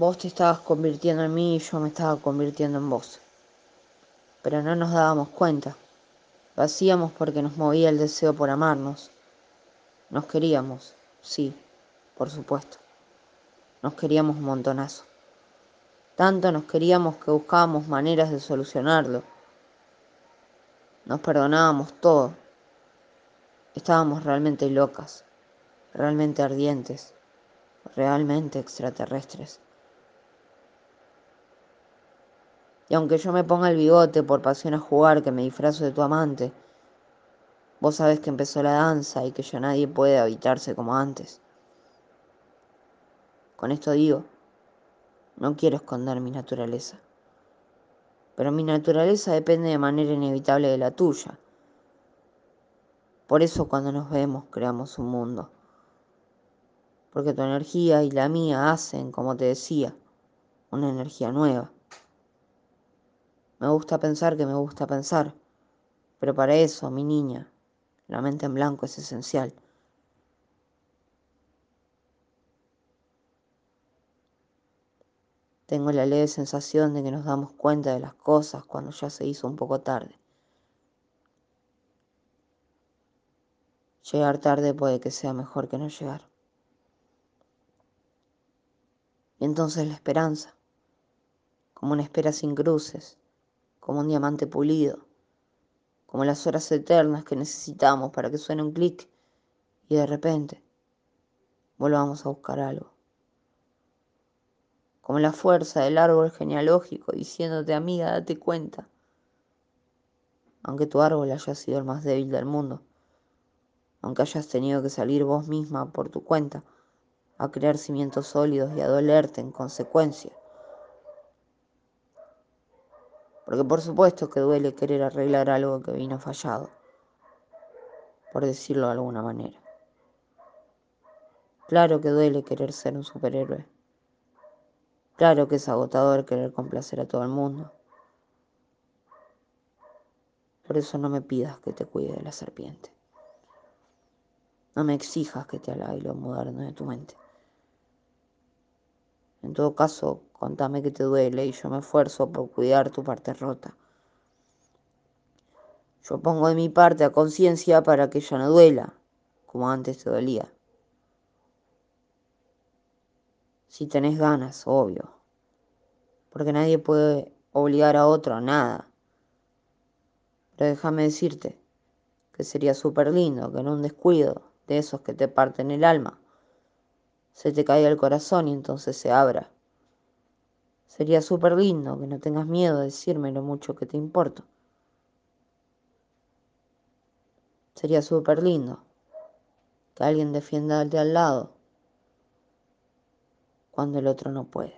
Vos te estabas convirtiendo en mí y yo me estaba convirtiendo en vos. Pero no nos dábamos cuenta. Lo hacíamos porque nos movía el deseo por amarnos. Nos queríamos, sí, por supuesto. Nos queríamos un montonazo. Tanto nos queríamos que buscábamos maneras de solucionarlo. Nos perdonábamos todo. Estábamos realmente locas, realmente ardientes, realmente extraterrestres. Y aunque yo me ponga el bigote por pasión a jugar, que me disfrazo de tu amante, vos sabés que empezó la danza y que ya nadie puede habitarse como antes. Con esto digo, no quiero esconder mi naturaleza. Pero mi naturaleza depende de manera inevitable de la tuya. Por eso cuando nos vemos creamos un mundo. Porque tu energía y la mía hacen, como te decía, una energía nueva. Me gusta pensar que me gusta pensar, pero para eso, mi niña, la mente en blanco es esencial. Tengo la leve sensación de que nos damos cuenta de las cosas cuando ya se hizo un poco tarde. Llegar tarde puede que sea mejor que no llegar. Y entonces la esperanza, como una espera sin cruces, como un diamante pulido, como las horas eternas que necesitamos para que suene un clic y de repente volvamos a buscar algo como la fuerza del árbol genealógico diciéndote, amiga, date cuenta. Aunque tu árbol haya sido el más débil del mundo, aunque hayas tenido que salir vos misma por tu cuenta a crear cimientos sólidos y a dolerte en consecuencia. Porque por supuesto que duele querer arreglar algo que vino fallado, por decirlo de alguna manera. Claro que duele querer ser un superhéroe. Claro que es agotador querer complacer a todo el mundo. Por eso no me pidas que te cuide de la serpiente. No me exijas que te halague lo moderno de tu mente. En todo caso, contame que te duele y yo me esfuerzo por cuidar tu parte rota. Yo pongo de mi parte a conciencia para que ya no duela, como antes te dolía. Si tenés ganas, obvio. Porque nadie puede obligar a otro a nada. Pero déjame decirte que sería súper lindo que en un descuido de esos que te parten el alma, se te caiga el corazón y entonces se abra. Sería súper lindo que no tengas miedo de decirme lo mucho que te importo. Sería súper lindo que alguien defienda al de al lado cuando el otro no puede.